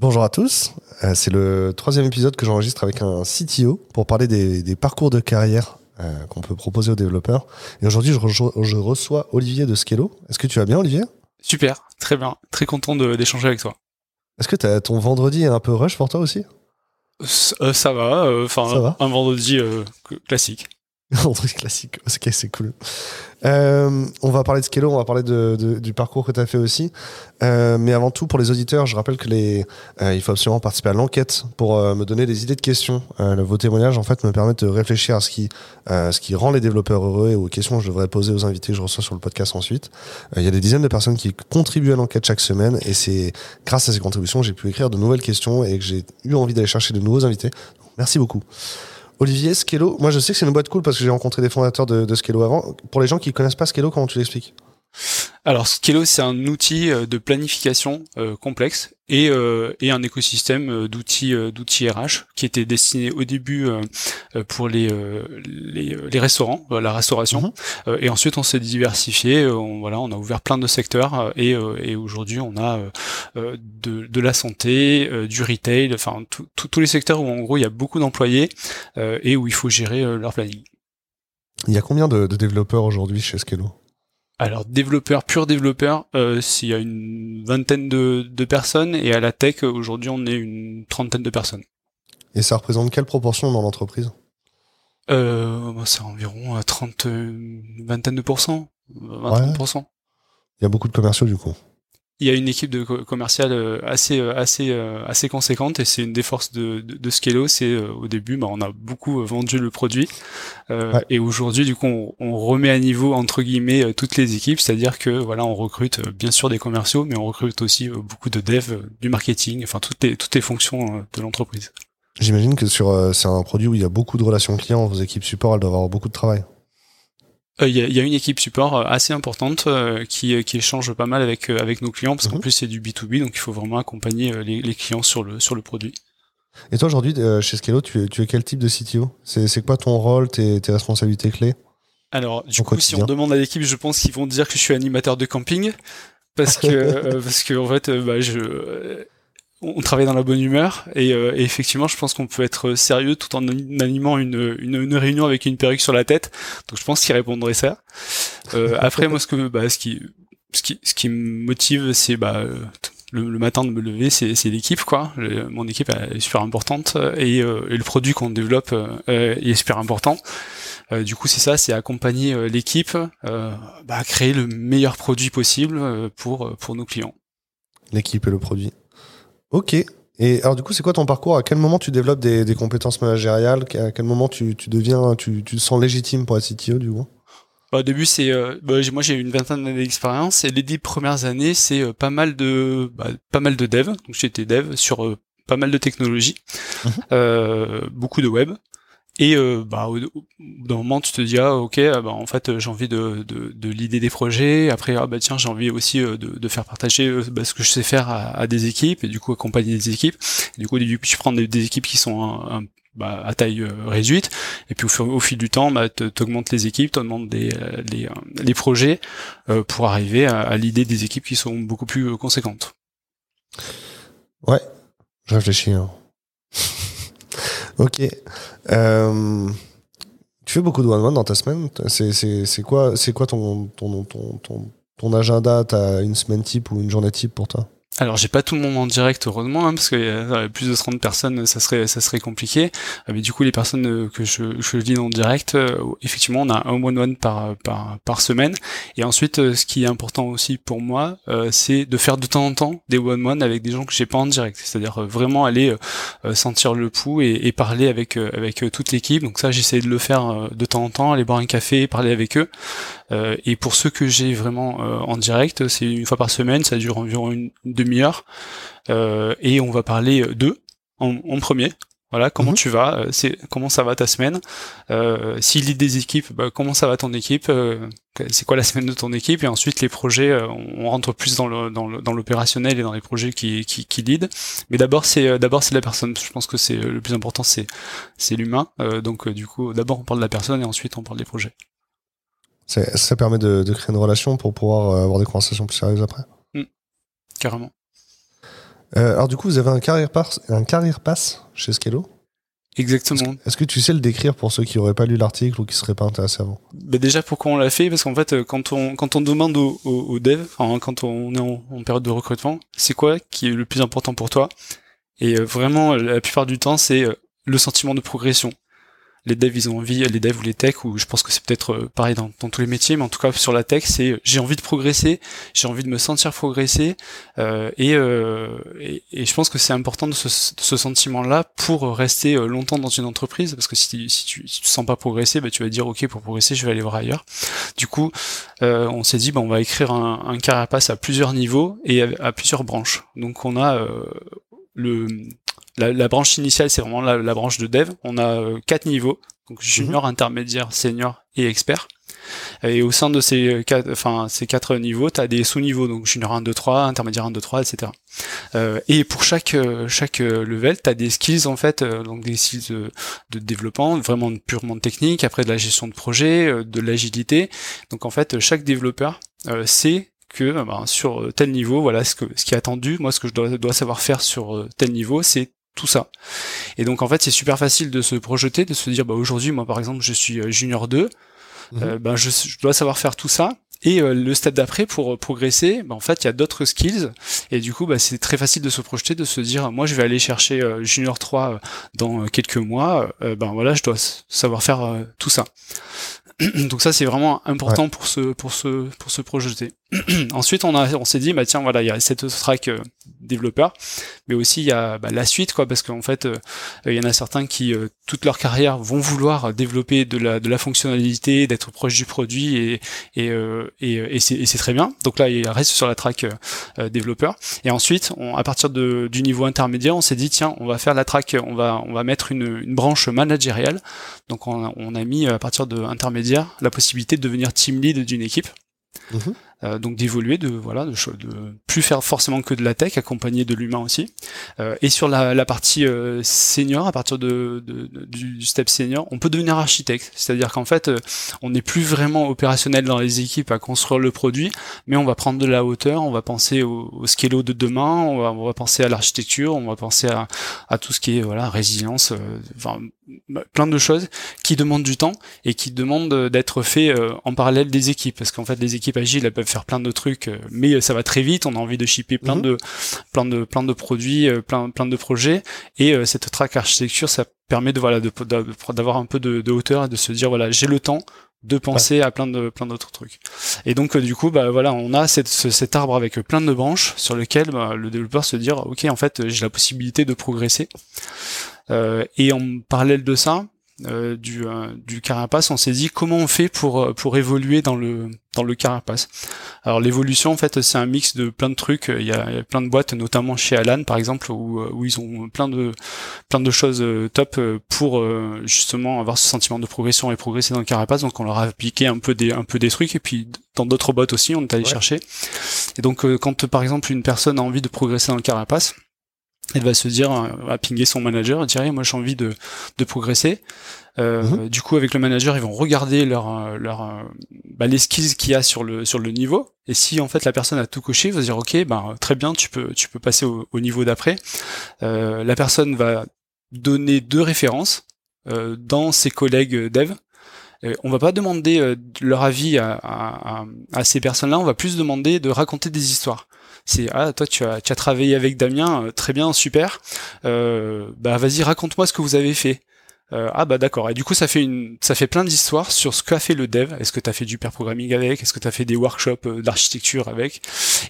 Bonjour à tous, euh, c'est le troisième épisode que j'enregistre avec un CTO pour parler des, parcours de carrière euh, qu'on peut proposer aux développeurs. Et aujourd'hui, je, je, reçois Olivier de Skello. Est-ce que tu vas bien, Olivier? Super, très bien, très content d'échanger avec toi. Est-ce que as, ton vendredi est un peu rush pour toi aussi? Euh, Ça va, enfin un vendredi classique. truc classique, ok, c'est cool. Euh, on va parler de Skello, on va parler du parcours que tu as fait aussi. Euh, mais avant tout, pour les auditeurs, je rappelle que les, euh, il faut absolument participer à l'enquête pour me donner des idées de questions. vos témoignages, en fait, me permettent de réfléchir à ce qui, ce qui rend les développeurs heureux et aux questions que je devrais poser aux invités que je reçois sur le podcast ensuite. Il y a des dizaines de personnes qui contribuent à l'enquête chaque semaine et c'est grâce à ces contributions que j'ai pu écrire de nouvelles questions et que j'ai eu envie d'aller chercher de nouveaux invités. Merci beaucoup. Olivier, Skello, moi je sais que c'est une boîte cool parce que j'ai rencontré des fondateurs de, Skello avant. Pour les gens qui connaissent pas Skello, comment tu l'expliques? Alors Skello, c'est un outil euh, de planification euh, complexe et, euh, et un écosystème d'outils d'outils RH qui était destiné au début pour les, les, les restaurants, la restauration, mhm. et ensuite on s'est diversifié. On, voilà, on a ouvert plein de secteurs et, et aujourd'hui on a de, de la santé, du retail, enfin tous les secteurs où en gros il y a beaucoup d'employés et où il faut gérer leur planning. Il y a combien de, de développeurs aujourd'hui chez Skello? Alors développeur, pur développeur, euh, s'il y a une vingtaine de, de, personnes et à la tech aujourd'hui on est une trentaine de personnes. Et ça représente quelle proportion dans l'entreprise? Euh, bah, C'est environ 30, euh, une vingtaine de pourcents, 20 Il y a beaucoup de commerciaux du coup il y a une équipe de commerciale euh, assez euh, assez euh, assez conséquente et c'est une des forces de, de, de Scalo. C'est au début, bah, on a beaucoup vendu le produit et aujourd'hui, du coup, on, remet à niveau entre guillemets toutes les équipes, c'est-à-dire que voilà, on recrute bien sûr des commerciaux, mais on recrute aussi beaucoup de devs, du marketing, enfin toutes les toutes les fonctions de l'entreprise. J'imagine que sur c'est un produit où il y a beaucoup de relations clients, vos équipes support, elles doivent avoir beaucoup de travail. Il y, y, a une équipe support euh, assez importante euh, qui, euh, qui échange pas mal avec, avec nos clients parce qu'en mhm. plus c'est du B2B donc il faut vraiment accompagner les, les, clients sur le, sur le produit. Et toi aujourd'hui chez Scalo, tu es, tu es quel type de CTO C'est quoi ton rôle, tes, tes responsabilités clés? Alors du coup si on demande à l'équipe je pense qu'ils vont dire que je suis animateur de camping parce que parce que en fait bah, je on travaille dans la bonne humeur et, euh, effectivement je pense qu'on peut être sérieux tout en animant une, une, une, réunion avec une perruque sur la tête. Donc je pense qu'il répondrait ça. Euh, après moi ce que bah, ce qui ce qui ce qui me motive c'est bah le, matin de me lever c'est l'équipe quoi. Mon équipe est super importante et, euh, et le produit qu'on développe euh, est super important. Du coup c'est ça c'est accompagner l'équipe bah, à créer le meilleur produit possible pour pour nos clients. L'équipe et le produit Ok. Et alors du coup, c'est quoi ton parcours? À quel moment tu développes des, des compétences managériales? À quel moment tu, tu deviens, tu, tu te sens légitime pour être CTO du coup? Bah, au début, c'est euh, bah, moi j'ai une vingtaine d'années d'expérience et les dix premières années, c'est euh, pas mal de bah, pas mal de dev. Donc j'étais dev sur euh, pas mal de technologies, mhm. beaucoup de web. Et euh, bah, au, d'un moment, tu te dis ah ok, ah, bah, en fait j'ai envie de, de, de l'idée des projets. Après ah bah tiens j'ai envie aussi euh, de, de faire partager euh, bah, ce que je sais faire à, à, des équipes et du coup accompagner des équipes. Du coup tu prends des, des équipes qui sont bah, à taille euh, réduite et puis au, au, fil du temps bah, t'augmentes les équipes, t'augmentes des, les, les projets pour arriver à, à l'idée des équipes qui sont beaucoup plus conséquentes. Ouais, je réfléchis. Hein. Ok. Euh, tu fais beaucoup de one-one dans ta semaine? C'est quoi, quoi ton, ton, ton, ton, ton agenda? T'as une semaine type ou une journée type pour toi? Alors j'ai pas tout le monde en direct heureusement hein, parce que euh, plus de 30 personnes ça serait ça serait compliqué. Euh, mais du coup les personnes euh, que je, je en direct, effectivement on a un one one par par par semaine. Et ensuite ce qui est important aussi pour moi, c'est de faire de temps en temps des one one avec des gens que j'ai pas en direct. C'est-à-dire vraiment aller sentir le pouls et, et parler avec avec toute l'équipe. Donc ça j'essaie de le faire de temps en temps, aller boire un café, parler avec eux. Et pour ceux que j'ai vraiment en direct, c'est une fois par semaine, ça dure environ une demi-heure euh, et on va parler d'eux en, en premier. Voilà, comment mhm. tu vas, euh, c'est comment ça va ta semaine? Euh, S'il lit des équipes, bah, comment ça va ton équipe, euh, c'est quoi la semaine de ton équipe, et ensuite les projets, euh, on rentre plus dans le dans l'opérationnel et dans les projets qui qui, qui lead. Mais d'abord c'est d'abord c'est la personne. Je pense que c'est le plus important, c'est c'est l'humain. donc du coup, d'abord on parle de la personne et ensuite on parle des projets. Ça, permet de, de, créer une relation pour pouvoir avoir des conversations plus sérieuses après. Mmh. Carrément. Euh, alors du coup, vous avez un carrière pass, un carrière pass chez Scalo Exactement. Est-ce que tu sais le décrire pour ceux qui n'auraient pas lu l'article ou qui seraient pas intéressés avant? Bah Déjà, pourquoi on l'a fait? Parce qu'en fait, euh, quand on quand on demande aux au, au devs, enfin, quand on est en, en période de recrutement, c'est quoi qui est le plus important pour toi? Et euh, vraiment, la plupart du temps, c'est euh, le sentiment de progression les devs ils ont envie, les devs ou les techs, ou je pense que c'est peut-être euh, pareil dans, tous les métiers, mais en tout cas sur la tech, c'est euh, j'ai envie de progresser, j'ai envie de me sentir progresser, euh, et, euh, et, je pense que c'est important de ce, ce sentiment-là pour rester euh, longtemps dans une entreprise, parce que si, si, tu, si tu sens pas progresser, bah, tu vas dire ok pour progresser je vais aller voir ailleurs. Du coup, euh, on s'est dit bah, on va écrire un, un carapace à plusieurs niveaux et à, à plusieurs branches. Donc on a le la, la, branche initiale, c'est vraiment la, la, branche de dev. On a euh, quatre niveaux, donc junior, mmh. intermédiaire, senior et expert. Et au sein de ces quatre, enfin, ces quatre niveaux, tu as des sous-niveaux, donc junior 1, 2, 3, intermédiaire 1, 2, 3, etc. Euh, et pour chaque, chaque level, tu as des skills, en fait, euh, donc des skills de, de, développement, vraiment purement technique, après de la gestion de projet, euh, de l'agilité. Donc en fait, chaque développeur euh, sait que ben, sur tel niveau, voilà ce, que, ce qui est attendu. Moi, ce que je dois, dois savoir faire sur tel niveau, c'est tout ça. Et donc en fait, c'est super facile de se projeter, de se dire bah aujourd'hui, moi par exemple, je suis junior 2, mmh. euh, ben je, je, dois savoir faire tout ça. Et euh, le step d'après, pour progresser, ben, en fait, il y a d'autres skills. Et du coup, bah, c'est très facile de se projeter, de se dire, moi, je vais aller chercher euh, Junior 3 dans quelques mois. ben voilà, je dois savoir faire tout ça. Donc ça, c'est vraiment important ouais. pour se pour se pour se projeter. Ensuite, on a on s'est dit, bah tiens, voilà, il y a cette track développeurs, mais aussi il y a bah, la suite, quoi, parce qu'en fait, euh, il y en a certains qui euh, toute leur carrière vont vouloir développer de la fonctionnalité, d'être proche du produit, euh, et, c'est très bien. Donc là, il reste sur la track développeur. Et ensuite, à partir du niveau intermédiaire, on s'est dit tiens, on va faire la track, on va on va mettre une, branche managériale. Donc on a, on a mis à partir de intermédiaire la possibilité de devenir team lead d'une équipe. Mmh. Euh, donc d'évoluer, de voilà, de, de, plus faire forcément que de la tech, accompagner de l'humain aussi. Euh, et sur la, la partie euh, senior, à partir de, de, du step senior, on peut devenir architecte. C'est-à-dire qu'en fait, euh, on n'est plus vraiment opérationnel dans les équipes à construire le produit, mais on va prendre de la hauteur, on va penser au, au scalo de demain, on va, on va penser à l'architecture, on va penser à, à tout ce qui est voilà résilience, enfin bah, plein de choses qui demandent du temps et qui demandent d'être fait en parallèle des équipes parce qu'en fait les équipes agiles elles peuvent faire plein de trucs mais ça va très vite on a envie de shipper plein mmh. de plein de plein de produits plein plein de projets et euh, cette track architecture ça permet de voilà d'avoir un peu de, de, hauteur et de se dire voilà j'ai le temps de penser ouais. à plein de plein d'autres trucs et donc euh, du coup bah voilà on a cette, ce, cet arbre avec plein de branches sur lequel bah, le développeur se dire ok en fait j'ai la possibilité de progresser euh, et en parallèle de ça euh, du, euh, du carapace, on s'est dit comment on fait pour euh, pour évoluer dans le dans le carapace. Alors l'évolution en fait c'est un mix de plein de trucs. Il y, a, il y a, plein de boîtes, notamment chez Alan par exemple, où, où ils ont plein de plein de choses top pour justement avoir ce sentiment de progression et progresser dans le carapace. Donc on leur a appliqué un peu des un peu des trucs et puis dans d'autres boîtes aussi on est allé ouais. chercher. Et donc quand par exemple une personne a envie de progresser dans le carapace, elle va se dire, va pinguer son manager, dire moi j'ai envie de, de progresser. Euh, mmh. Du coup, avec le manager, ils vont regarder leur, leur, bah, les skills qu'il y a sur le sur le niveau. Et si en fait la personne a tout coché, ils vont se dire ok, ben très bien, tu peux tu peux passer au, au niveau d'après. Euh, la personne va donner deux références euh, dans ses collègues dev. Euh, on va pas demander euh, leur avis à, à, à ces personnes-là, on va plus demander de raconter des histoires c'est ah toi tu as, tu as travaillé avec Damien, euh, très bien, super. Euh, bah vas-y raconte-moi ce que vous avez fait. Euh, ah bah d'accord. Et du coup ça fait une, ça fait plein d'histoires sur ce qu'a fait le dev. Est-ce que tu as fait du pair programming avec? Est-ce que tu as fait des workshops euh, d'architecture avec?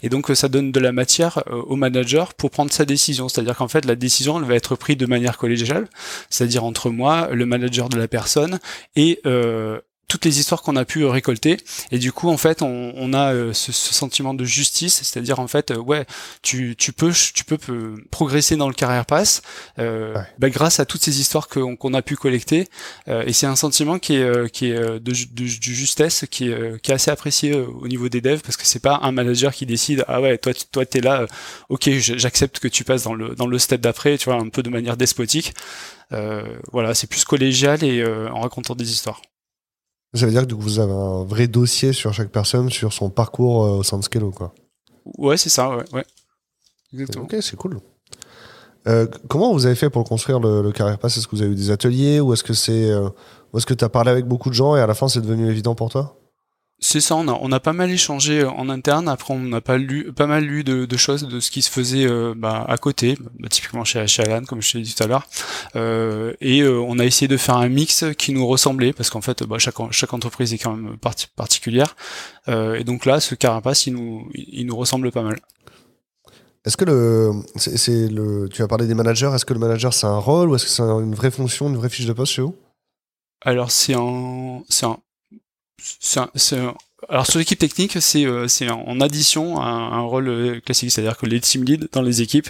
Et donc ça donne de la matière euh, au manager pour prendre sa décision. C'est-à-dire qu'en fait la décision elle va être prise de manière collégiale, c'est-à-dire entre moi, le manager de la personne et euh, toutes les histoires qu'on a pu euh, récolter. Et du coup en fait on, on a euh, ce, ce, sentiment de justice. C'est-à-dire en fait euh, ouais tu, tu peux tu peux progresser dans le carrière pass euh, ouais. bah, grâce à toutes ces histoires qu'on qu a pu collecter. Euh, et c'est un sentiment qui est qui est de, de, de, justesse qui est, qui est assez apprécié au niveau des devs parce que c'est pas un manager qui décide ah ouais toi toi t'es là ok j'accepte que tu passes dans le dans le step d'après tu vois un peu de manière despotique. Voilà c'est plus collégial et en racontant des histoires ça veut dire que vous avez un vrai dossier sur chaque personne, sur son parcours euh, au sein de Scalo, quoi. Ouais, c'est ça, ouais. ouais. Exactement. Ok, c'est cool. Euh, comment vous avez fait pour construire le, le Carrière Pass? Est-ce que vous avez eu des ateliers ou est-ce que c'est euh, ou est-ce que tu as parlé avec beaucoup de gens et à la fin c'est devenu évident pour toi? C'est ça, on a, on a pas mal échangé euh, en interne. Après, on a pas lu, pas mal lu de, de choses de ce qui se faisait euh, bah, à côté, bah, typiquement chez, chez Alan, comme je t'ai dit tout à l'heure. Euh, et euh, on a essayé de faire un mix qui nous ressemblait, parce qu'en fait, bah, chaque, chaque entreprise est quand même parti- particulière. Euh, et donc là, ce carapace, il nous, il nous ressemble pas mal. Est-ce que le, c'est, le, tu as parlé des managers. Est-ce que le manager c'est un rôle ou est-ce que c'est un- une vraie fonction, une vraie fiche de poste chez vous? Alors c'est un, c'est un, c'est alors sur l'équipe technique, c'est euh, en addition à un, un rôle euh, classique, c'est-à-dire que les team leads dans les équipes,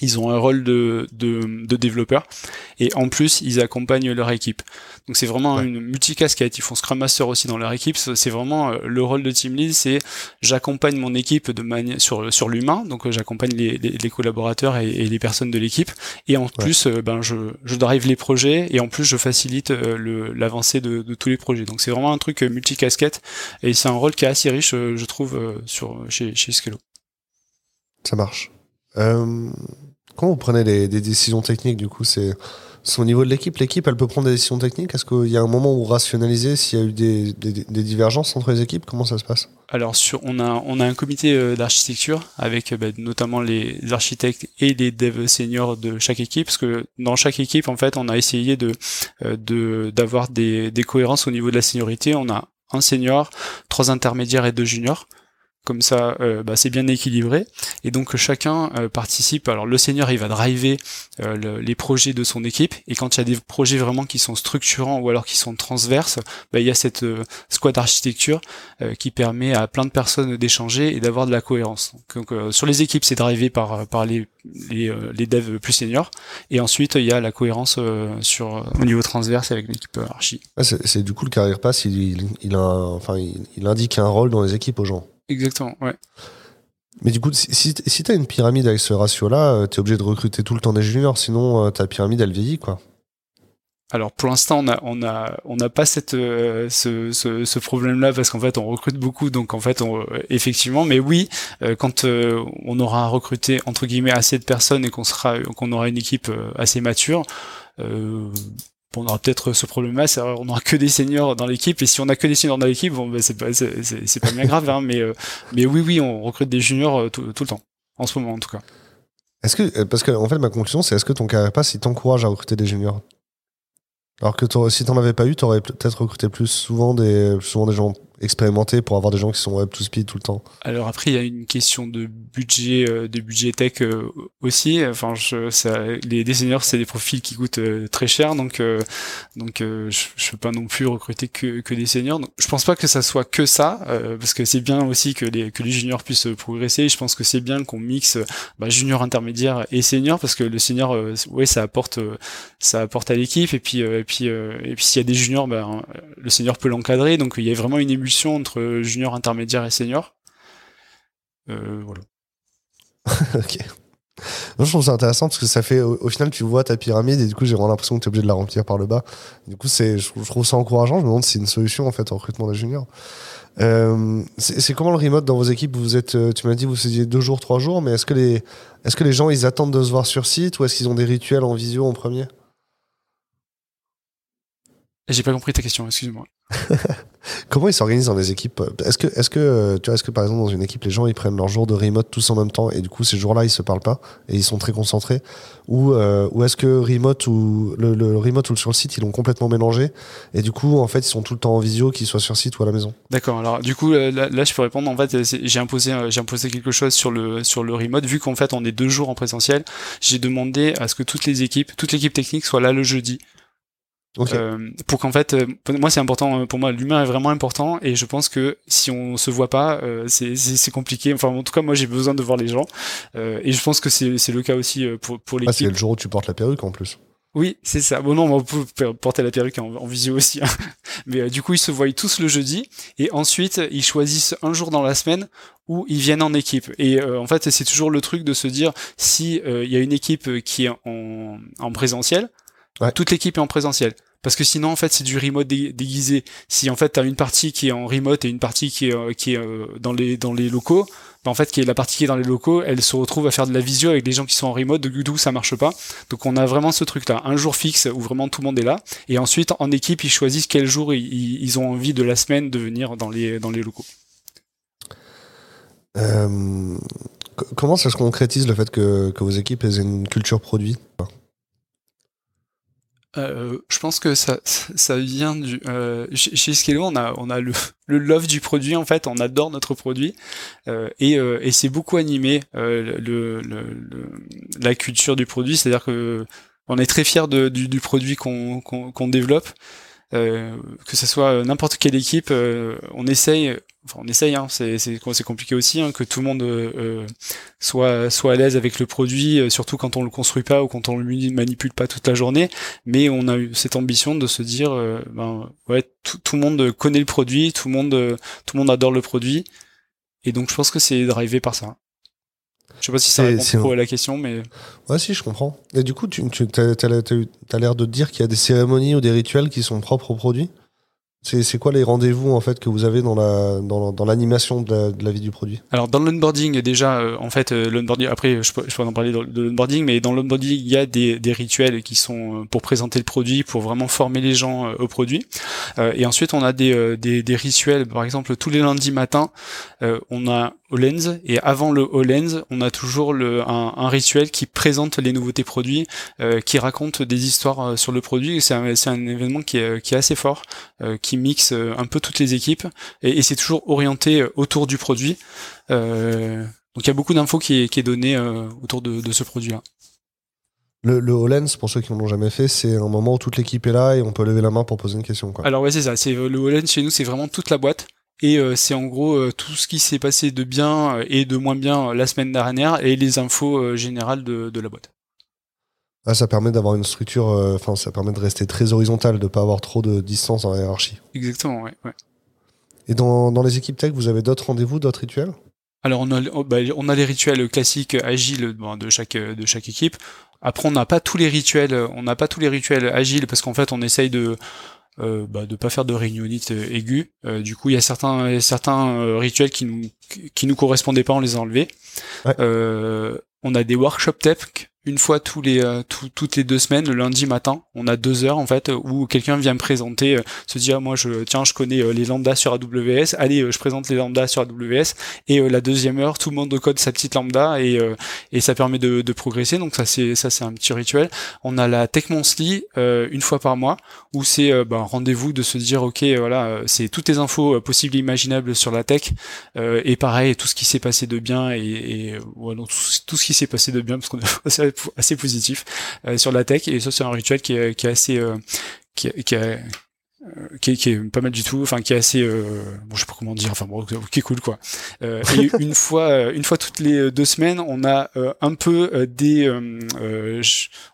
ils ont un rôle de, de, de développeur et en plus ils accompagnent leur équipe. Donc c'est vraiment Ouais. une multicasquette. Ils font Scrum Master aussi dans leur équipe. C'est vraiment euh, le rôle de team lead, c'est j'accompagne mon équipe de manière sur sur l'humain. Donc euh, j'accompagne les, les, les collaborateurs et, et les personnes de l'équipe. Et en plus, euh, ben je je drive les projets et en plus je facilite l'avancée de, de tous les projets. Donc c'est vraiment un truc multicasquette et c'est un rôle qui est assez riche, je trouve, sur chez chez Skello. Ça marche. Euh, comment vous prenez des décisions techniques du coup C'est au niveau de l'équipe. L'équipe, elle peut prendre des décisions techniques. Est-ce qu'il y a un moment où vous rationalisez s'il y a eu des, divergences entre les équipes Comment ça se passe? Alors on a un comité euh, d'architecture avec euh, bah, notamment les architectes et les devs seniors de chaque équipe parce que dans chaque équipe en fait on a essayé euh, d'avoir des cohérences au niveau de la seniorité. On a un senior, trois intermédiaires et deux juniors. Comme ça, euh, bah, c'est bien équilibré. Et donc chacun euh, participe. Alors le senior, il va driver euh, le- les projets de son équipe. Et quand il y a des projets vraiment qui sont structurants ou alors qui sont transverses, bah, il y a cette squad architecture qui permet à plein de personnes d'échanger et d'avoir de la cohérence. Donc sur les équipes, c'est drivé par les devs plus seniors. Et ensuite, il y a la cohérence au niveau transverse avec l'équipe archi. C'est, du coup le carrière pass, il indique un rôle dans les équipes aux gens. Exactement. Ouais. Mais du coup, si, si, si tu as une pyramide avec ce ratio-là, tu es obligé de recruter tout le temps des juniors, sinon euh, ta pyramide, elle vieillit, quoi. Alors pour l'instant on a on a on n'a pas cette euh, ce, ce, ce problème là parce qu'en fait on recrute beaucoup donc en fait on, effectivement mais oui euh, quand euh, on aura recruté entre guillemets assez de personnes et qu'on sera qu'on aura une équipe euh, assez mature euh, on aura peut-être ce problème-là, c'est on n'aura que des seniors dans l'équipe, et si on a que des seniors dans l'équipe, ben, c'est pas, bien grave, hein, mais, euh, mais oui, oui, on recrute des juniors euh, tout, le temps, en ce moment en tout cas. Est-ce que, euh, parce que, en fait, ma conclusion, c'est est-ce que ton carrière pass, il t'encourage à recruter des juniors? Alors que si t'en avais pas eu, t'aurais peut-être recruté plus souvent souvent des gens expérimentés pour avoir des gens qui sont up to speed tout le temps. Alors après, il y a une question de budget, euh, de budget tech euh, aussi. Enfin, je, ça, les, seniors, c'est des profils qui coûtent euh, très cher, donc donc je, je peux pas non plus recruter que, que des seniors. Donc, je pense pas que ça soit que ça, parce que c'est bien aussi que les que les juniors puissent progresser. Je pense que c'est bien qu'on mixe bah, junior, intermédiaire et senior, parce que le senior, ouais, ça apporte ça apporte à l'équipe, et puis et puis et puis s'il y a des juniors, bah, le senior peut l'encadrer. Donc il y a vraiment une émulsion entre junior, intermédiaire et senior. Euh, voilà. ok. Moi, je trouve ça intéressant parce que ça fait, au, au final, tu vois ta pyramide et du coup, j'ai vraiment l'impression que tu es obligé de la remplir par le bas. Du coup, c'est, je, trouve- je trouve ça encourageant. Je me demande si c'est une solution en fait au recrutement des juniors. Euh, c'est comment le remote dans vos équipes? Vous êtes, euh, tu m'as dit, vous faisiez deux jours, trois jours, mais est-ce que les, est-ce que les gens ils attendent de se voir sur site ou est-ce qu'ils ont des rituels en visio en premier? J'ai pas compris ta question, excuse-moi. Comment ils s'organisent dans les équipes Est-ce que, est-ce que, euh, tu vois, est-ce que par exemple dans une équipe les gens ils prennent leur jour de remote tous en même temps et du coup ces jours-là ils se parlent pas et ils sont très concentrés? Ou, euh, ou est-ce que remote ou le, le remote ou sur le site ils l'ont complètement mélangé et du coup en fait ils sont tout le temps en visio qu'ils soient sur site ou à la maison? D'accord. Alors du coup euh, là, là, je peux répondre. En fait, euh, j'ai imposé euh, j'ai imposé quelque chose sur le sur le remote. Vu qu'en fait on est deux jours en présentiel, j'ai demandé à ce que toutes les équipes, toute l'équipe technique soit là le jeudi. Ok. Euh, pour qu'en fait, euh, moi c'est important, euh, pour moi l'humain est vraiment important et je pense que si on se voit pas, euh, c'est compliqué. Enfin en tout cas moi j'ai besoin de voir les gens et je pense que c'est le cas aussi pour pour Ah, l'équipe. c'est le jour où tu portes la perruque en plus. Oui, c'est ça. Bon, non, on peut porter la perruque en, en visio aussi. hein. Mais euh, du coup, ils se voient tous le jeudi. Et ensuite, ils choisissent un jour dans la semaine où ils viennent en équipe. Et euh, en fait, c'est toujours le truc de se dire, si euh, il y a une équipe qui est en, en présentiel, Ouais. toute l'équipe est en présentiel. Parce que sinon, en fait, c'est du remote dé- déguisé. Si en fait, t'as une partie qui est en remote et une partie qui est, euh, qui est euh, dans les dans les locaux, ben, en fait, qui est la partie qui est dans les locaux, elle se retrouve à faire de la visio avec des gens qui sont en remote, d'où ça marche pas. Donc on a vraiment ce truc-là, un jour fixe où vraiment tout le monde est là, et ensuite en équipe ils choisissent quel jour ils, ils ont envie de la semaine de venir dans les dans les locaux. Euh, comment ça se concrétise le fait que, que vos équipes aient une culture produit? Euh, je pense que ça, ça vient du. Euh, chez Skello, on a, on a le, le love du produit en fait. On adore notre produit euh, et, euh, et c'est beaucoup animé euh, le, le, la culture du produit. C'est-à-dire que on est très fier du, du, produit qu'on qu'on développe. Que ce soit n'importe quelle équipe, on essaye, enfin on essaye, hein, c'est c'est compliqué aussi, hein, que tout le monde euh, soit soit à l'aise avec le produit, surtout quand on le construit pas ou quand on le manipule pas toute la journée. Mais on a eu cette ambition de se dire, ben ouais, tout, tout, le monde connaît le produit, tout le monde tout le monde adore le produit, et donc je pense que c'est drivé par ça. Je sais pas si ça répond trop à la question, mais. Ouais, si, je comprends. Et du coup, tu, tu as, l'air de dire qu'il y a des cérémonies ou des rituels qui sont propres au produit? C'est quoi les rendez-vous en fait que vous avez dans la dans, l'animation de, la vie du produit? Alors dans l'onboarding déjà euh, en fait euh, l'onboarding après je peux, je peux en parler de l'onboarding mais dans l'onboarding il y a des, des rituels qui sont euh, pour présenter le produit pour vraiment former les gens au produit. Et ensuite on a des, des, des rituels. Par exemple tous les lundis matins on a HoloLens et avant le HoloLens on a toujours le, un, un, rituel qui présente les nouveautés produits qui raconte des histoires sur le produit. C'est un, un événement qui est, qui est assez fort qui mixe euh, un peu toutes les équipes et, c'est toujours orienté euh, autour du produit. Euh, donc il y a beaucoup d'infos qui est, qui est autour de, ce produit-là. Le, le HoloLens, pour ceux qui ne l'ont jamais fait, c'est un moment où toute l'équipe est là et on peut lever la main pour poser une question. Quoi. Alors ouais, c'est ça. C'est le HoloLens chez nous, c'est vraiment toute la boîte. Et c'est en gros tout ce qui s'est passé de bien et de moins bien la semaine dernière et les infos générales de, de la boîte. Ah, ça permet d'avoir une structure, euh, enfin, ça permet de rester très horizontal, de pas avoir trop de distance dans la hiérarchie. Exactement, ouais. Et dans, dans, les équipes tech, vous avez d'autres rendez-vous, d'autres rituels? Alors, on a, oh, bah, on a les rituels classiques agiles de, chaque, de chaque équipe. Après, on n'a pas tous les rituels, on n'a pas tous les rituels agiles parce qu'en fait, on essaye de, euh, bah, de pas faire de réunionite euh, aiguë. Euh, du coup, il y a certains, certains rituels qui nous, qui nous correspondaient pas, on les a enlevés. on a des workshop tech une fois tous les euh, toutes les deux semaines, le lundi matin, on a deux heures en fait où quelqu'un vient me présenter, euh, se dire moi je tiens je connais euh, les lambdas sur AWS, allez je présente les lambdas sur AWS et la deuxième heure tout le monde code sa petite lambda et et ça permet de, de progresser. Donc ça c'est ça c'est un petit rituel. On a la Tech Monthly une fois par mois où c'est un rendez-vous de se dire ok voilà c'est toutes les infos possibles et imaginables sur la tech. Et pareil tout ce qui s'est passé de bien et, et tout, tout, ce qui s'est passé de bien parce qu'on assez positif euh, sur la tech. Et ça c'est un rituel qui est, qui est assez euh, qui, qui, est, qui, est, qui, est, pas mal du tout, enfin qui est assez, euh, bon je sais pas comment dire, enfin bon qui est cool quoi. Euh, et une fois, une fois toutes les deux semaines, on a un peu des,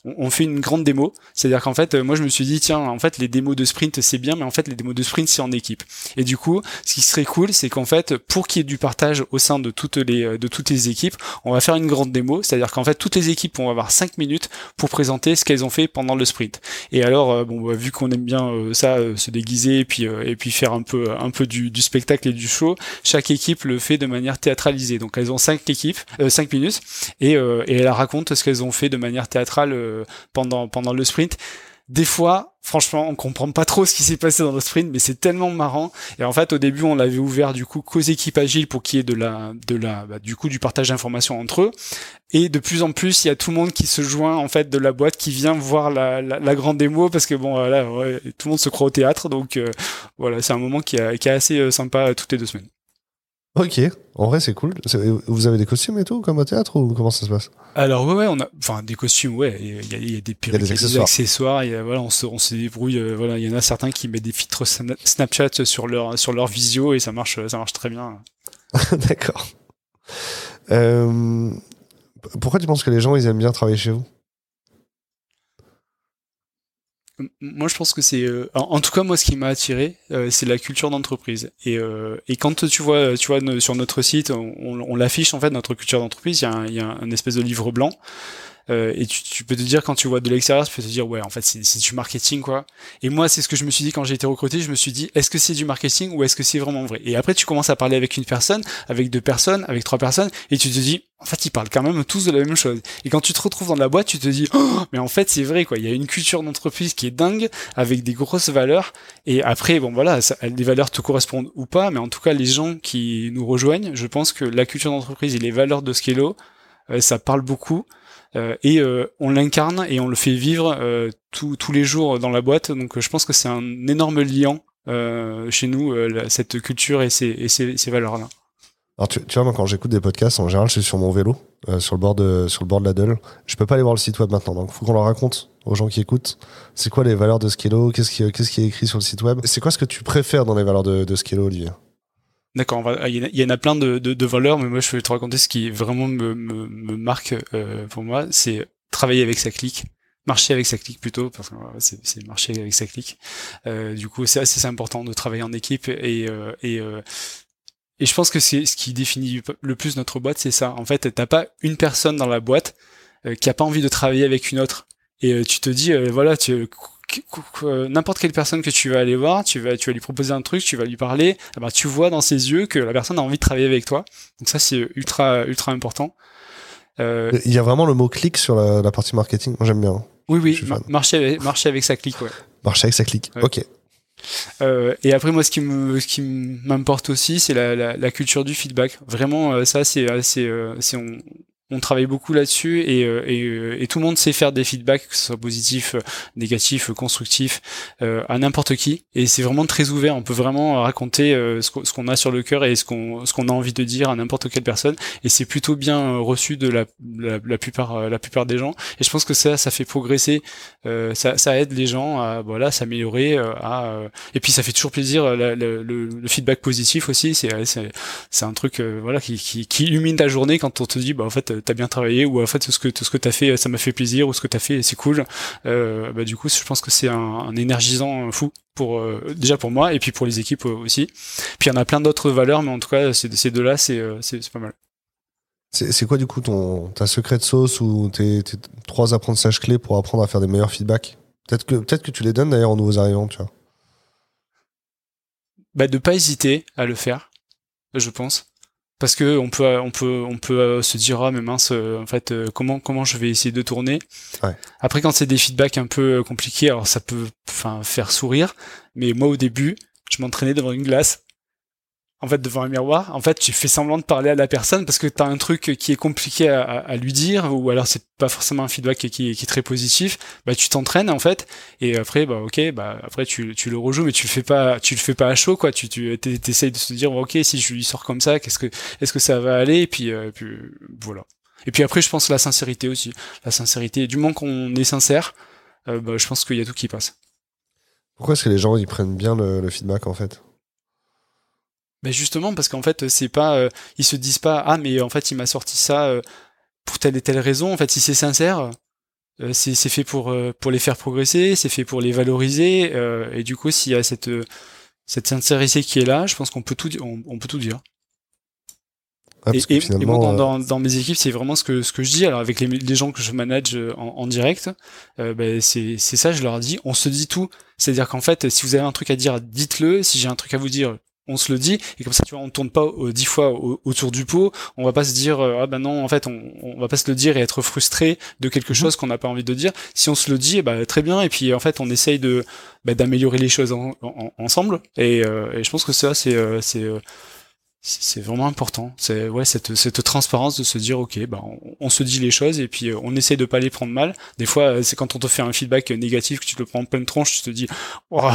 on fait une grande démo, c'est-à-dire qu'en fait, moi je me suis dit tiens, en fait les démos de sprint c'est bien, mais en fait les démos de sprint c'est en équipe. Et du coup, ce qui serait cool, c'est qu'en fait pour qu'il y ait du partage au sein de toutes les de toutes les équipes, on va faire une grande démo, c'est-à-dire qu'en fait toutes les équipes vont avoir 5 minutes pour présenter ce qu'elles ont fait pendant le sprint. Et alors bon bah, vu qu'on aime bien ça se déguiser et puis euh, et puis faire un peu un peu du, spectacle et du show. Chaque équipe le fait de manière théâtralisée. Donc elles ont cinq équipes, euh, cinq minutes, et, euh, et elles racontent ce qu'elles ont fait de manière théâtrale pendant pendant le sprint des fois, franchement, on comprend pas trop ce qui s'est passé dans le sprint, mais c'est tellement marrant. Et en fait, au début, on l'avait ouvert du coup qu'aux équipes agiles pour qu'il y ait de la, de la, bah, du coup, du partage d'informations entre eux. Et de plus en plus, il y a tout le monde qui se joint en fait de la boîte, qui vient voir la, la, grande démo parce que bon, voilà, tout le monde se croit au théâtre, donc euh, voilà, c'est un moment qui, qui est assez euh, sympa toutes les deux semaines. Ok, en vrai c'est cool. Vous avez des costumes et tout comme au théâtre ou comment ça se passe? Alors ouais, ouais, on a, enfin des costumes, ouais. Il y a, y a, des perruques, des accessoires. y a, voilà, on se, on se débrouille. Euh, voilà, il y en a certains qui mettent des filtres Snapchat sur leur sur leur visio et ça marche, ça marche très bien. D'accord. Euh, pourquoi tu penses que les gens ils aiment bien travailler chez vous? Moi, je pense que c'est, euh, en, tout cas, moi, ce qui m'a attiré, euh, c'est la culture d'entreprise. Et, euh, et quand tu vois, tu vois, sur notre site, on, on, l'affiche en fait notre culture d'entreprise. Il y a, un, il y a un espèce de livre blanc. Euh, et tu, tu, peux te dire quand tu vois de l'extérieur, tu peux te dire ouais en fait c'est du marketing quoi. Et moi c'est ce que je me suis dit quand j'ai été recruté, je me suis dit est-ce que c'est du marketing ou est-ce que c'est vraiment vrai? Et après tu commences à parler avec une personne, avec deux personnes, avec trois personnes, et tu te dis en fait ils parlent quand même tous de la même chose. Et quand tu te retrouves dans la boîte, tu te dis oh, mais en fait c'est vrai quoi. Il y a une culture d'entreprise qui est dingue avec des grosses valeurs. Et après bon voilà, les valeurs te correspondent ou pas, mais en tout cas les gens qui nous rejoignent, je pense que la culture d'entreprise et les valeurs de Skello, euh, ça parle beaucoup. Euh, et euh, on l'incarne et on le fait vivre euh, tous les jours dans la boîte. Donc je pense que c'est un énorme lien chez nous, cette culture et ces, valeurs-là. Alors tu, vois, moi quand j'écoute des podcasts, en général, je suis sur mon vélo, sur le bord de sur le bord de la Dole. Je peux pas aller voir le site web maintenant, donc faut qu'on leur raconte aux gens qui écoutent. C'est quoi les valeurs de Skello? Qu'est-ce qui qu'est-ce qui est écrit sur le site web? C'est quoi ce que tu préfères dans les valeurs de, de Skello, Olivier? D'accord, il y, en a plein de, de, de, valeurs, mais moi je vais te raconter ce qui vraiment me, me, me marque euh, pour moi, c'est travailler avec sa clique, marcher avec sa clique plutôt, parce que c'est marcher avec sa clique. Euh, du coup, c'est assez important de travailler en équipe et, euh, et, euh, et je pense que c'est ce qui définit le plus notre boîte, c'est ça. En fait, t'as pas une personne dans la boîte euh, qui a pas envie de travailler avec une autre. Et tu te dis, voilà, tu n'importe quelle personne que tu vas aller voir, tu vas, tu vas lui proposer un truc, tu vas lui parler, eh ben, tu vois dans ses yeux que la personne a envie de travailler avec toi. Donc ça, c'est ultra, ultra important. Euh... Il y a vraiment le mot clic sur la, la partie marketing. Moi, j'aime bien. Oui, oui, marcher avec, marcher avec sa clique, ouais. Marcher avec sa clique, ok. Euh, et après, moi, ce qui me, ce qui m'importe aussi, c'est la, la, la, culture du feedback. Vraiment, euh, ça, c'est, c'est, euh, c'est on, on travaille beaucoup là-dessus et, euh, et, euh, et, tout le monde sait faire des feedbacks, que ce soit positif, euh, négatif, constructif, à n'importe qui. Et c'est vraiment très ouvert. On peut vraiment raconter ce qu'on a sur le cœur et ce qu'on ce qu'on a envie de dire à n'importe quelle personne. Et c'est plutôt bien reçu de la, la, plupart la plupart des gens. Et je pense que ça ça fait progresser, ça, ça aide les gens à voilà s'améliorer. à et puis ça fait toujours plaisir le, le, le, feedback positif aussi. C'est c'est un truc voilà qui, qui, qui illumine ta journée quand on te dit bah en fait t'as bien travaillé ou en fait ce que ce que t'as fait ça m'a fait plaisir ou ce que t'as fait c'est cool. Euh, bah, du coup je pense que c'est un, un, énergisant fou pour euh, déjà pour moi et puis pour les équipes aussi. Puis il y en a plein d'autres valeurs mais en tout cas ces, ces deux là c'est euh, c'est pas mal. C'est quoi du coup ton ta secret de sauce ou tes, tes trois apprentissages clés pour apprendre à faire des meilleurs feedbacks? Peut-être que peut-être que tu les donnes d'ailleurs aux nouveaux arrivants tu vois. Bah de pas hésiter à le faire je pense parce que on peut on peut on peut euh, se dire ah mais mince euh, en fait euh, comment comment je vais essayer de tourner? Ouais. après quand c'est des feedbacks un peu compliqués alors ça peut enfin faire sourire. Mais moi au début je m'entraînais devant une glace en fait devant un miroir en fait tu fais semblant de parler à la personne parce que tu as un truc qui est compliqué à, lui dire ou alors c'est pas forcément un feedback qui, est très positif. Bah tu t'entraînes en fait et après bah ok bah après tu, tu le rejoues mais tu le fais pas le fais pas à chaud quoi. Tu tu essayes de se dire ok si je lui sors comme ça qu'est-ce que est-ce que ça va aller? Et puis, euh, puis voilà. Et puis après je pense la sincérité aussi. La sincérité du moment qu'on est sincère euh, bah, je pense qu'il y a tout qui passe. Pourquoi est-ce que les gens ils prennent bien le feedback en fait? Mais justement parce qu'en fait c'est pas euh, ils se disent pas ah mais en fait il m'a sorti ça euh, pour telle et telle raison en fait si c'est sincère euh, c'est fait pour euh, pour les faire progresser c'est fait pour les valoriser euh, et du coup s'il y a cette cette sincérité qui est là je pense qu'on peut tout on, on, peut tout dire ah, et, et, et, moi, dans, dans, dans, mes équipes, c'est vraiment ce que ce que je dis. Alors avec les, les gens que je manage en, en direct, euh, ben, c'est c'est ça. Je leur dis, on se dit tout. C'est-à-dire qu'en fait, si vous avez un truc à dire, dites-le. Si j'ai un truc à vous dire, on se le dit et comme ça tu vois on tourne pas euh, dix fois autour du pot. On va pas se dire euh, ah ben non en fait on, on va pas se le dire et être frustré de quelque mhm. chose qu'on n'a pas envie de dire. Si on se le dit bah très bien. Et puis en fait on essaye de bah, d'améliorer les choses ensemble. Et, euh, et, je pense que ça c'est c'est c'est vraiment important. C'est ouais cette cette transparence de se dire ok bah on, on, se dit les choses et puis on essaye de pas les prendre mal. Des fois c'est quand on te fait un feedback négatif que tu te prends en pleine tronche tu te dis oh,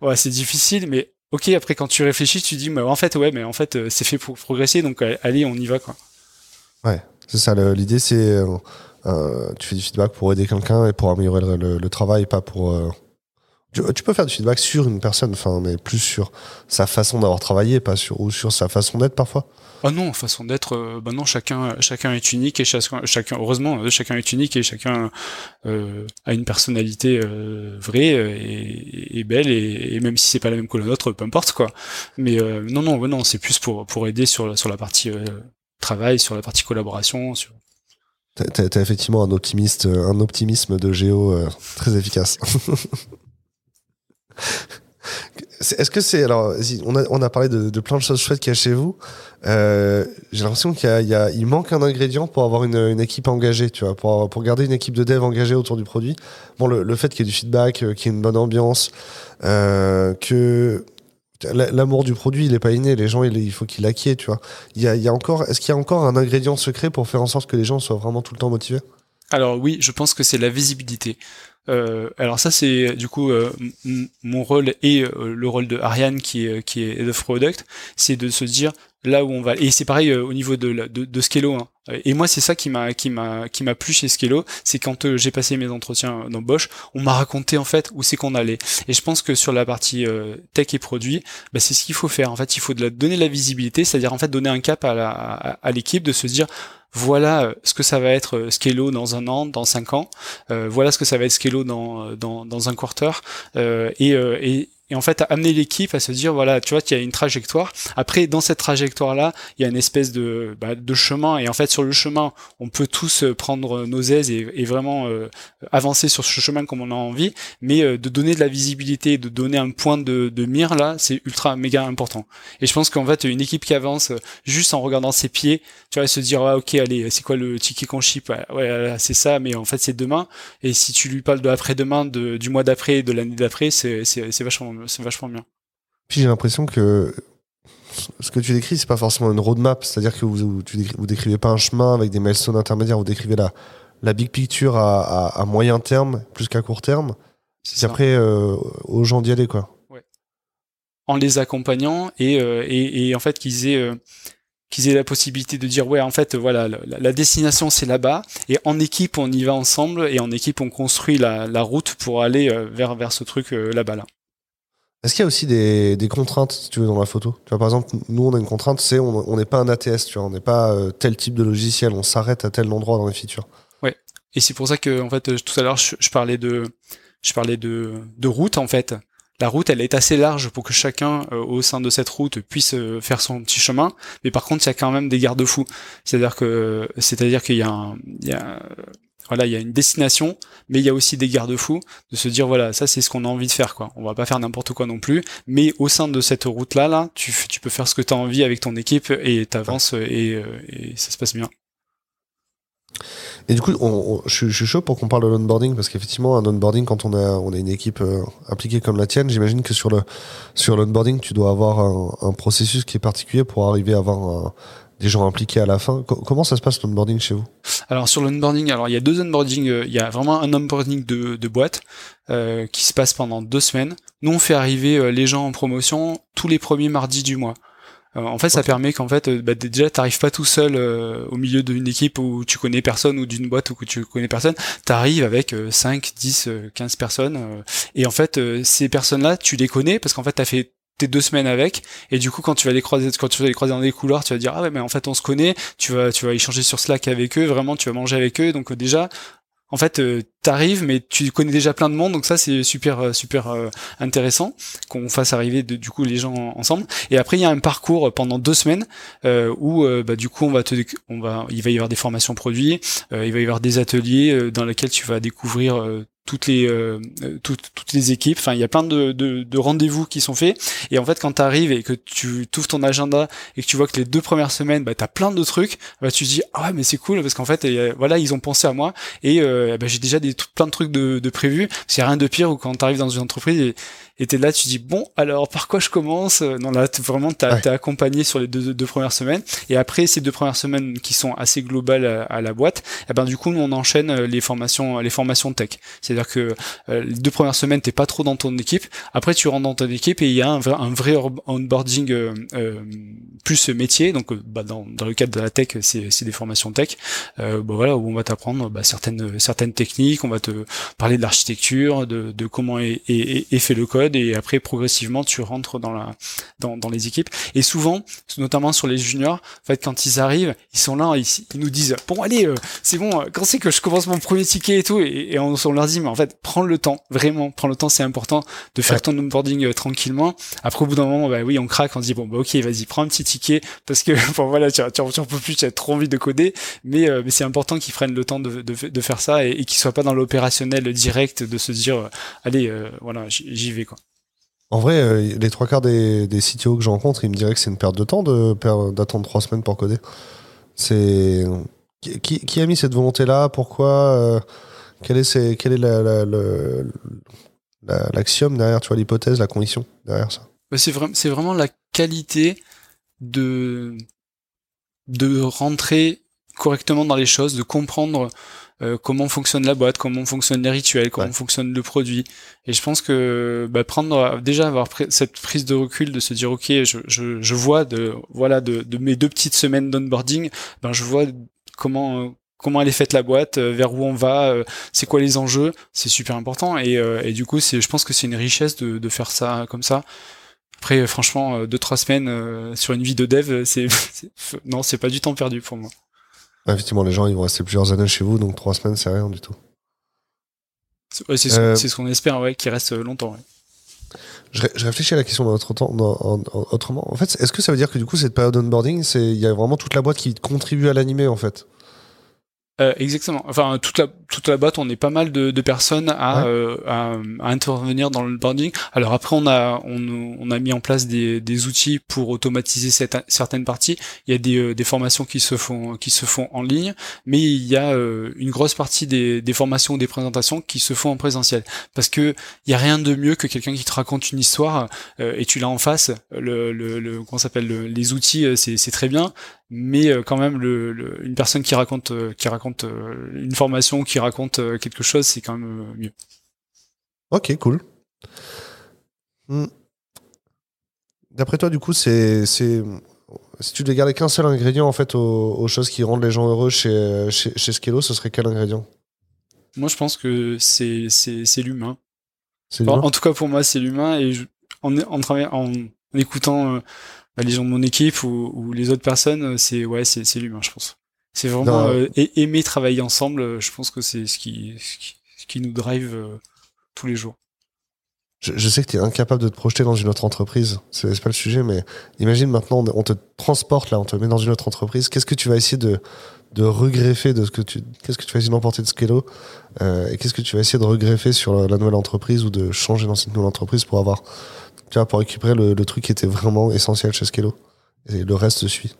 ouais c'est difficile. Mais ok, après quand tu réfléchis, tu dis, en fait, ouais, mais en fait, euh, c'est fait pour progresser, donc allez, on y va, quoi. Ouais, c'est ça. L'idée, c'est euh, euh, tu fais du feedback pour aider quelqu'un et pour améliorer le, travail, pas pour. Tu, peux faire du feedback sur une personne, enfin, mais plus sur sa façon d'avoir travaillé, pas sur ou sur sa façon d'être parfois. Ah non, façon d'être, euh, bah non, chacun, chacun est unique et chacun, chacun heureusement, euh, chacun est unique et chacun euh, a une personnalité euh, vraie et, et, belle et, et, même si c'est pas la même que la nôtre, peu importe quoi. Mais euh, non, non, non, c'est plus pour pour aider sur sur la partie travail, sur la partie collaboration, sur T'as as effectivement un optimiste, un optimisme de géo très efficace. Est-ce que c'est alors on a, on a parlé de, plein de choses chouettes qu'il y a chez vous. Euh, J'ai l'impression qu'il manque un ingrédient pour avoir une, une, équipe engagée, tu vois, pour, pour garder une équipe de dev engagée autour du produit. Bon, le, le fait qu'il y ait du feedback, euh, qu'il y ait une bonne ambiance, euh, que l'amour du produit, il est pas inné. Les gens, il, il faut qu'il acquiert, tu vois. Il y a, il y a encore, est-ce qu'il y a encore un ingrédient secret pour faire en sorte que les gens soient vraiment tout le temps motivés? Alors oui, je pense que c'est la visibilité. Euh, alors ça c'est du coup euh, mon rôle et euh, le rôle de Ariane qui est qui est product, c'est de se dire là où on va. Et c'est pareil euh, au niveau de de, de Scalo hein. et moi c'est ça qui m'a qui m'a qui m'a plu chez Scalo c'est quand j'ai passé mes entretiens d'embauche on m'a raconté en fait où c'est qu'on allait. Et je pense que sur la partie tech et produit bah, c'est ce qu'il faut faire. En fait il faut de la, donner de la visibilité c'est-à-dire en fait donner un cap à la à l'équipe de se dire voilà euh, ce que ça va être euh, Scalo dans un an, dans cinq ans, euh, voilà ce que ça va être Scalo dans, dans, dans un quarter, et, et, et en fait amener l'équipe à se dire voilà tu vois qu'il y a une trajectoire. Après dans cette trajectoire là il y a une espèce de, bah, de chemin. Et en fait sur le chemin on peut tous euh, prendre nos aises et, vraiment euh, avancer sur ce chemin comme on a envie. Mais euh, de donner de la visibilité de donner un point de, mire là c'est ultra méga important. Et je pense qu'en fait une équipe qui avance juste en regardant ses pieds tu vois se dire ah, ok allez c'est quoi le ticket qu'on ship? Ouais c'est ça mais en fait c'est demain. Et si tu lui parles de après demain de, du mois d'après de l'année d'après c'est c'est vachement c'est vachement bien. Puis j'ai l'impression que ce que tu décris, c'est pas forcément une roadmap, c'est-à-dire que vous, vous, décrivez pas un chemin avec des milestones intermédiaires, vous décrivez la, la big picture à, moyen terme plus qu'à court terme. C'est après euh, aux gens d'y aller, quoi. En les accompagnant et, euh, et, en fait qu'ils aient. Euh, qu'ils aient la possibilité de dire ouais en fait voilà la, destination c'est là-bas et en équipe on y va ensemble et en équipe on construit la, la route pour aller vers vers ce truc là-bas là. Est-ce qu'il y a aussi des, des, contraintes, si tu veux, dans la photo? Tu vois, par exemple, nous, on a une contrainte, c'est on n'est pas un ATS, tu vois, on n'est pas euh, tel type de logiciel, on s'arrête à tel endroit dans les features. Ouais. Et c'est pour ça que, en fait, tout à l'heure, je, parlais de, je parlais de, de route, en fait. La route, elle est assez large pour que chacun euh, au sein de cette route puisse euh, faire son petit chemin, mais par contre, il y a quand même des garde-fous. C'est-à-dire que, c'est-à-dire qu'il y a, un, y a voilà, il y a une destination, mais il y a aussi des garde-fous de se dire voilà, ça c'est ce qu'on a envie de faire quoi. On va pas faire n'importe quoi non plus, mais au sein de cette route là là, tu, tu peux faire ce que tu as envie avec ton équipe et t'avances et, euh, et ça se passe bien. Et du coup, on, je, suis chaud pour qu'on parle de l'onboarding parce qu'effectivement, un onboarding, quand on a, on a une équipe euh, impliquée comme la tienne, j'imagine que sur le sur l'onboarding, tu dois avoir un, un, processus qui est particulier pour arriver à avoir un, des gens impliqués à la fin. comment ça se passe l'onboarding chez vous? Alors sur l'onboarding, alors il y a deux onboarding, euh, il y a vraiment un onboarding de, de boîte euh, qui se passe pendant deux semaines. Nous on fait arriver euh, les gens en promotion tous les premiers mardis du mois. en fait, ça permet qu'en fait, bah, déjà, t'arrives pas tout seul au milieu d'une équipe où tu connais personne ou d'une boîte où tu connais personne. T'arrives avec 5, 10, 15 personnes. et en fait, ces personnes-là, tu les connais parce qu'en fait, t'as fait deux semaines avec et du coup quand tu vas les croiser quand tu vas les croiser dans des couloirs tu vas dire ah ouais mais en fait on se connaît tu vas tu vas échanger sur Slack avec eux vraiment tu vas manger avec eux donc déjà en fait, euh, t'arrives, mais tu connais déjà plein de monde, donc ça c'est super euh, super euh, intéressant qu'on fasse arriver du coup les gens ensemble. Et après il y a un parcours pendant deux semaines où bah, du coup on va te, on va, il va y avoir des formations produits, il va y avoir des ateliers dans lesquels tu vas découvrir toutes les euh, toutes, toutes les équipes. Enfin il y a plein de, de, de rendez-vous qui sont faits. Et en fait quand tu arrives et que tu ouvres ton agenda et que tu vois que les deux premières semaines bah tu as plein de trucs bah tu te dis ah ouais mais c'est cool parce qu'en fait voilà ils ont pensé à moi. Et euh, bah, j'ai déjà des plein de trucs de, de prévus. C'est rien de pire ou quand tu arrives dans une entreprise et t'es là, tu dis bon, alors par quoi je commence? Non, là vraiment, t'as ouais. accompagné sur les deux, deux, premières semaines, et après ces deux premières semaines qui sont assez globales à, la boîte, eh ben du coup, nous on enchaîne euh, les formations, les formations tech. C'est-à-dire que euh, les deux premières semaines, t'es pas trop dans ton équipe. Après, tu rentres dans ton équipe et il y a un vrai, un vrai onboarding euh, euh plus métier. Donc, bah, dans, dans, le cadre de la tech, c'est des formations tech. Euh, bah, voilà où on va t'apprendre bah, certaines certaines techniques, on va te parler de l'architecture, de, de comment est, est, est fait le code et après progressivement tu rentres dans la dans, dans les équipes et souvent notamment sur les juniors en fait quand ils arrivent ils sont là ils, ils nous disent bon allez euh, c'est bon euh, quand c'est que je commence mon premier ticket et tout? Et, on, leur dit mais en fait, prends le temps, vraiment, prends le temps, c'est important de faire ton onboarding euh, tranquillement. Après, au bout d'un moment, bah oui, on craque, on se dit bon, bah ok, vas-y, prends un petit ticket parce que bon voilà, tu, tu, peux plus, tu as trop envie de coder, mais mais c'est important qu'ils prennent le temps de, de, de faire ça et, et qu'ils soient pas dans l'opérationnel direct de se dire allez, voilà, j'y vais quoi. En vrai, les trois quarts des, des CTO que je rencontre, ils me diraient que c'est une perte de temps d'attendre trois semaines pour coder. Qui, a mis cette volonté-là? Pourquoi euh, Quelle est, l'axiome derrière, tu vois, l'hypothèse, la condition derrière ça? C'est, vraiment la qualité de rentrer correctement dans les choses, de comprendre euh, comment fonctionne la boîte, comment fonctionnent les rituels, comment fonctionne le produit. Et je pense que bah, prendre déjà avoir cette prise de recul, de se dire ok, je, je, je vois de voilà de, de, mes deux petites semaines d'onboarding, ben je vois comment comment elle est faite la boîte, euh, vers où on va, euh, c'est quoi les enjeux, c'est super important. Et, et du coup, c'est je pense que c'est une richesse de, de faire ça comme ça. Après, franchement, deux trois semaines sur une vie de dev, c'est non, c'est pas du temps perdu pour moi. Effectivement, les gens ils vont rester plusieurs années chez vous, donc trois semaines c'est rien du tout. c'est ce, qu'on espère, ouais, qu'il reste longtemps. Ouais. Je, réfléchis à la question autrement. En fait, est-ce que ça veut dire que du coup cette période onboarding, il y a vraiment toute la boîte qui contribue à l'animer en fait? Euh, exactement. Enfin, toute la toute la boîte, on est pas mal de, de personnes à, euh, à, à, intervenir dans le boarding. Alors après, on a on, on a mis en place des, des outils pour automatiser cette, certaines parties. Il y a des, euh, des formations qui se font qui se font en ligne, mais il y a euh, une grosse partie des, des formations ou des présentations qui se font en présentiel. Parce que il y a rien de mieux que quelqu'un qui te raconte une histoire et tu l'as en face. Le, le, le comment s'appelle les outils, c'est c'est très bien, mais euh, quand même le, une personne qui raconte euh, qui raconte euh, une formation qui raconte quelque chose c'est quand même mieux. Ok cool. Hmm. d'après toi du coup c'est c'est si tu devais garder qu'un seul ingrédient en fait aux, choses qui rendent les gens heureux chez chez, chez Skello ce serait quel ingrédient? Moi je pense que c'est c'est l'humain. En, tout cas pour moi c'est l'humain et en, en, en, en écoutant les gens de mon équipe ou, ou les autres personnes, euh, c'est ouais, c'est, c'est l'humain, je pense. C'est vraiment euh, aimer travailler ensemble. Euh, je pense que c'est ce qui, ce qui, nous drive tous les jours. Je, je sais que tu es incapable de te projeter dans une autre entreprise. C'est, c'est pas le sujet, mais imagine maintenant, on te transporte là, on te met dans une autre entreprise. Qu'est-ce que tu vas essayer de, de regreffer de ce que tu, qu'est-ce que tu vas essayer d'emporter de Skello euh, et qu'est-ce que tu vas essayer de regreffer sur la, la nouvelle entreprise ou de changer dans cette nouvelle entreprise pour avoir tu vois, pour récupérer le, truc qui était vraiment essentiel chez Skello. Et le reste suit.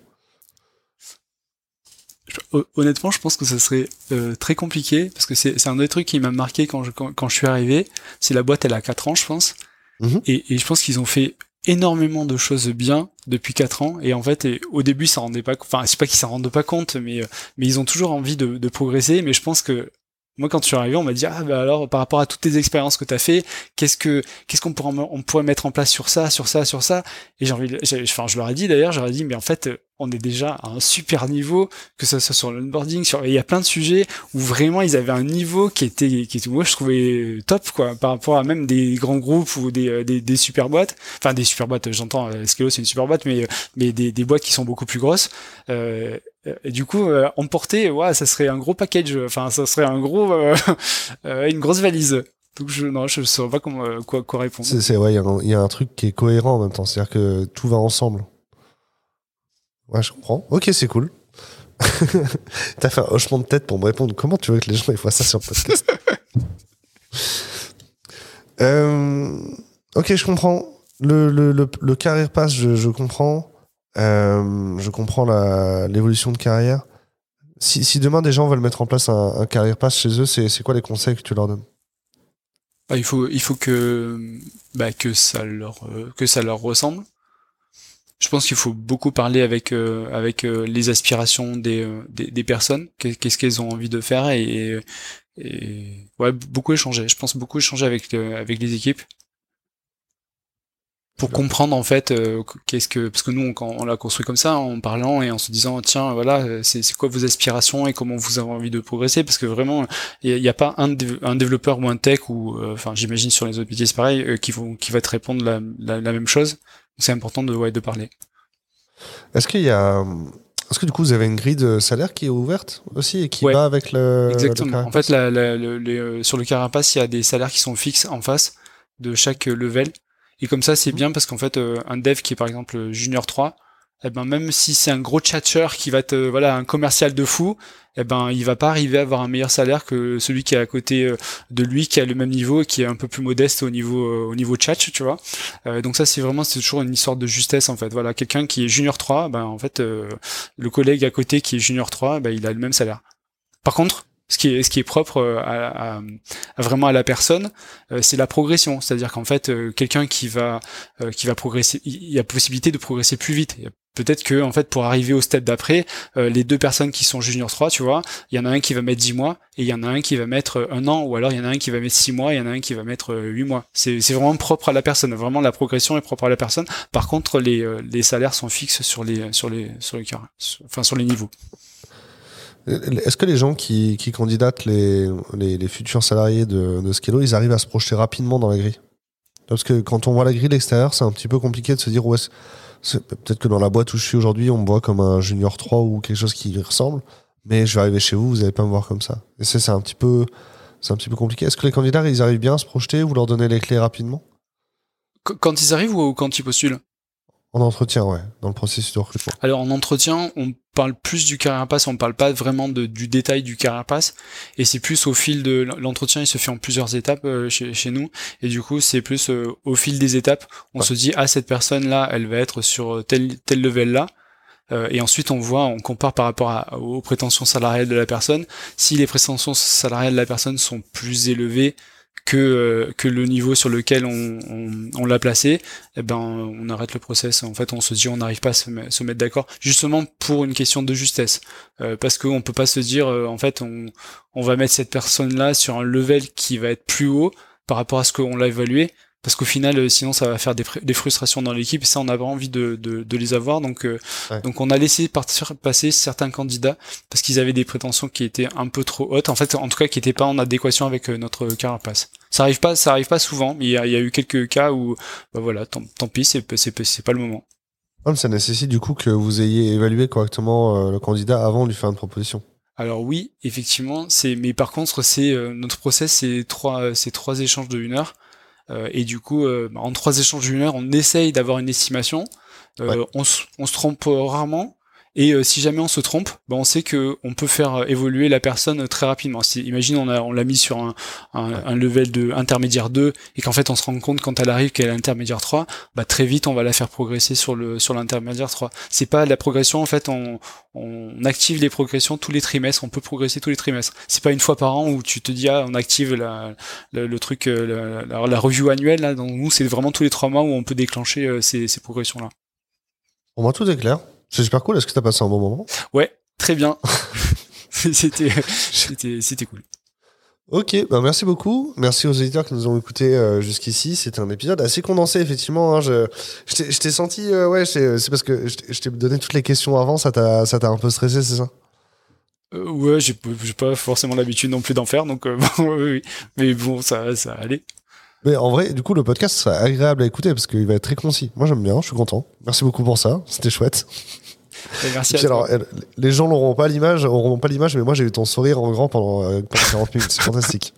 Honnêtement, je pense que ça serait euh, très compliqué parce que c'est un des trucs qui m'a marqué quand je, quand, je suis arrivé. C'est la boîte, elle a 4 ans, je pense. Mhm. et, et, je pense qu'ils ont fait énormément de choses bien depuis 4 ans et en fait au début ça rendait pas enfin c'est pas qu'ils s'en rendent pas compte mais euh, mais ils ont toujours envie de, de progresser mais je pense que moi, quand je suis arrivé, on m'a dit ah bah alors par rapport à toutes tes expériences que tu as fait, qu'est-ce que qu'est-ce qu'on pourrait on pourrait mettre en place sur ça, sur ça, sur ça? Et j'ai envie, enfin je leur ai dit d'ailleurs, j'aurais dit mais en fait on est déjà à un super niveau, que ça soit sur l'onboarding, sur il y a plein de sujets où vraiment ils avaient un niveau qui était qui était moi je trouvais top quoi par rapport à même des grands groupes ou des des, des super boîtes, enfin des super boîtes, j'entends euh, Scalo c'est une super boîte mais mais des, des boîtes qui sont beaucoup plus grosses. Euh, et du coup, euh, emporter, ouais, ça serait un gros package. Enfin, ça serait un gros, euh, euh, une grosse valise. Donc je non, je sais pas comment, quoi, quoi répondre. C'est il y, a un truc qui est cohérent en même temps, c'est-à-dire que tout va ensemble. Ouais, je comprends. Ok, c'est cool. T'as fait un hochement de tête pour me répondre. Comment tu veux que les gens ils voient ça sur le podcast euh, Ok, je comprends. Le, le, le, carrière pass, je comprends. Euh, je comprends l'évolution de carrière. Si, si, demain des gens veulent mettre en place un, un carrière pass chez eux, c'est quoi les conseils que tu leur donnes? Bah, il faut il faut que bah, que ça leur euh, que ça leur ressemble. Je pense qu'il faut beaucoup parler avec euh, avec les aspirations des, des, des personnes, qu'est-ce qu'elles ont envie de faire et, et ouais beaucoup échanger. Je pense beaucoup échanger avec avec les équipes pour comprendre en fait euh, qu'est-ce que parce que nous on, on l'a construit comme ça en parlant et en se disant tiens voilà euh, c'est quoi vos aspirations et comment vous avez envie de progresser? Parce que vraiment il n'y a, pas un, un développeur ou un tech ou euh, enfin j'imagine sur les autres métiers c'est pareil qui vont qui va te répondre la, la, même chose c'est important de ouais, de parler est-ce qu'il y a Est-ce que du coup vous avez une grille de salaire qui est ouverte aussi et qui Ouais. va avec le. Exactement. le en fait, la, les, euh, sur le carapace, il y a des salaires qui sont fixes en face de chaque euh, level. Et comme ça, c'est bien parce qu'en fait, euh, un dev qui est par exemple junior 3, eh ben même si c'est un gros tchatcher qui va te voilà un commercial de fou, eh ben il va pas arriver à avoir un meilleur salaire que celui qui est à côté euh, de lui qui a le même niveau et qui est un peu plus modeste au niveau euh, au niveau chat, tu vois. Euh, donc ça c'est vraiment c'est toujours une histoire de justesse en fait. Voilà, quelqu'un qui est junior 3, ben en fait euh, le collègue à côté qui est junior 3, ben il a le même salaire. Par contre, ce qui est, ce qui est propre euh, à, à- vraiment à la personne, euh, c'est la progression. C'est-à-dire qu'en fait, euh, quelqu'un qui va, qui va progresser, il y a possibilité de progresser plus vite. Peut-être que en fait pour arriver au step d'après, les deux personnes qui sont junior 3, tu vois, il y en a un qui va mettre 10 mois et il y en a un qui va mettre un an ou alors il y en a un qui va mettre 6 mois et il y en a un qui va mettre euh, 8 mois. C'est vraiment propre à la personne, vraiment la progression est propre à la personne. Par contre, les, les salaires sont fixes sur les sur les sur les carrés, enfin sur les niveaux. Est-ce que les gens qui, qui candidatent les, les, futurs salariés de, de ils arrivent à se projeter rapidement dans la grille? Parce que quand on voit la grille de l'extérieur, c'est un petit peu compliqué de se dire, ouais, peut-être que dans la boîte où je suis aujourd'hui, on me voit comme un junior 3 ou quelque chose qui ressemble, mais je vais arriver chez vous, vous n'allez pas me voir comme ça. Et c'est un petit peu... C'est un petit peu compliqué. Est-ce que les candidats, ils arrivent bien à se projeter Vous leur donnez les clés rapidement? Qu- Quand ils arrivent ou quand ils postulent? En entretien, ouais, dans le processus de recrutement. Alors en entretien, on parle plus du carapace, on parle pas vraiment de- du détail du carapace, et c'est plus au fil de l'entretien, il se fait en plusieurs étapes euh, chez, chez nous, et du coup c'est plus euh, au fil des étapes, on Ouais. se dit ah cette personne là, elle va être sur tel tel level là, Euh, et ensuite on voit, on compare par rapport à- aux prétentions salariales de la personne. Si les prétentions salariales de la personne sont plus élevées que euh, que le niveau sur lequel on, l'a placé, eh ben on arrête le process. En fait, on se dit on n'arrive pas à se, me- se mettre d'accord, justement pour une question de justesse, Euh, parce qu'on peut pas se dire euh, en fait on on va mettre cette personne là sur un level qui va être plus haut par rapport à ce qu'on l'a évalué. Parce qu'au final, euh, sinon, ça va faire des, fr- des frustrations dans l'équipe et ça, on n'a pas envie de, de, de les avoir. Donc, euh, Ouais. donc, on a laissé partir, passer certains candidats parce qu'ils avaient des prétentions qui étaient un peu trop hautes. En fait, en tout cas, qui n'étaient pas en adéquation avec euh, notre carapace. Ça arrive pas, ça arrive pas souvent. Mais il y y a eu quelques cas où, bah voilà, tant, tant pis, c'est c'est c'est pas le moment. Ça nécessite du coup que vous ayez évalué correctement euh, le candidat avant de lui faire une proposition. Alors oui, effectivement, c'est mais par contre c'est euh, notre process c'est trois c'est trois échanges de une heure et du coup euh, en trois échanges d'une heure on essaye d'avoir une estimation. Euh, Ouais. on, se- on se trompe rarement et euh, si jamais on se trompe, ben on sait que on peut faire euh, évoluer la personne très rapidement. Si, imagine on a on l'a mis sur un, un, un level de intermédiaire 2 et qu'en fait on se rend compte quand elle arrive qu'elle est intermédiaire 3, bah très vite on va la faire progresser sur le sur l'intermédiaire 3. C'est pas la progression en fait on on active les progressions tous les trimestres, on peut progresser tous les trimestres. C'est pas une fois par an où tu te dis ah on active la, le, le truc euh, la, la, la review annuelle là. Donc nous c'est vraiment tous les trois mois où on peut déclencher euh, ces, ces progressions là. Pour moi, tout est clair. C'est super cool. Est-ce que tu as passé un bon moment Ouais, très bien. c'était c'était c'était cool. Ok, bah merci beaucoup. Merci aux éditeurs qui nous ont écoutés euh, jusqu'ici. C'était un épisode assez condensé, effectivement. hein. Je, je t'ai- senti, euh, ouais, c'est parce que je t'ai- donné toutes les questions avant, ça t'a ça t'a un peu stressé, c'est ça? Euh, ouais, j'ai pas forcément l'habitude non plus d'en faire donc euh, bon, oui, oui. mais bon ça ça allait. Mais en vrai, du coup, le podcast sera agréable à écouter parce qu'il va être très concis. Moi, j'aime bien, je suis content. Merci beaucoup pour ça, c'était chouette. Et merci Et puis à toi. alors, elle- les gens n'auront pas l'image, auront pas l'image, mais moi, j'ai eu ton sourire en grand pendant, euh, pendant 40 minutes. C'est fantastique.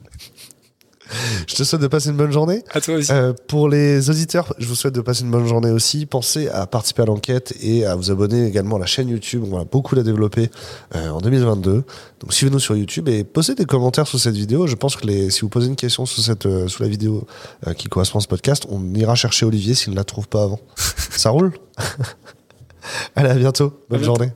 Je te souhaite de passer une bonne journée. À toi aussi. Euh, pour les auditeurs, je vous souhaite de passer une bonne journée aussi. Pensez à participer à l'enquête et à vous abonner également à la chaîne YouTube. On a beaucoup la développer euh, en 2022. Donc suivez-nous sur YouTube et posez des commentaires sous cette vidéo. Je pense que les, si vous posez une question sous, cette, euh, sous la vidéo euh, qui correspond à ce podcast, on ira chercher Olivier s'il ne la trouve pas avant. Ça roule Allez, à bientôt. Bonne journée.